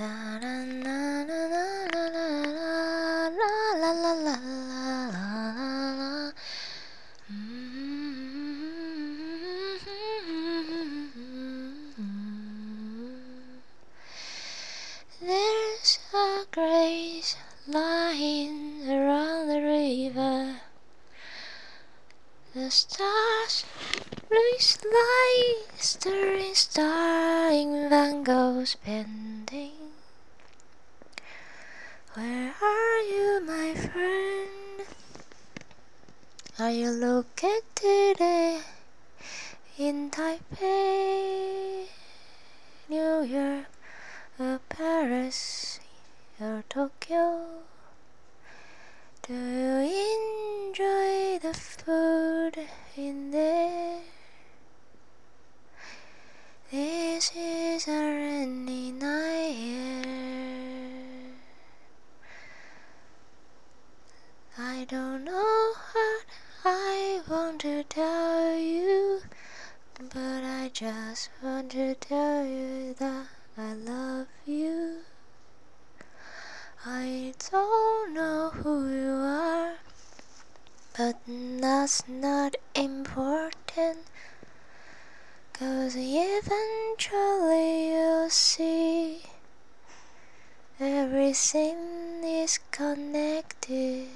There's a grace lying around the river. The stars blue like stirring star in Van Gogh's painting. Where are you, my friend? Are you located in Taipei, New York, or Paris, or Tokyo? Do you enjoy the food in there? This is a rainy I don't know what I want to tell you, but I just want to tell you that I love you. I don't know who you are, but that's not important. Cause eventually you'll see everything is connected.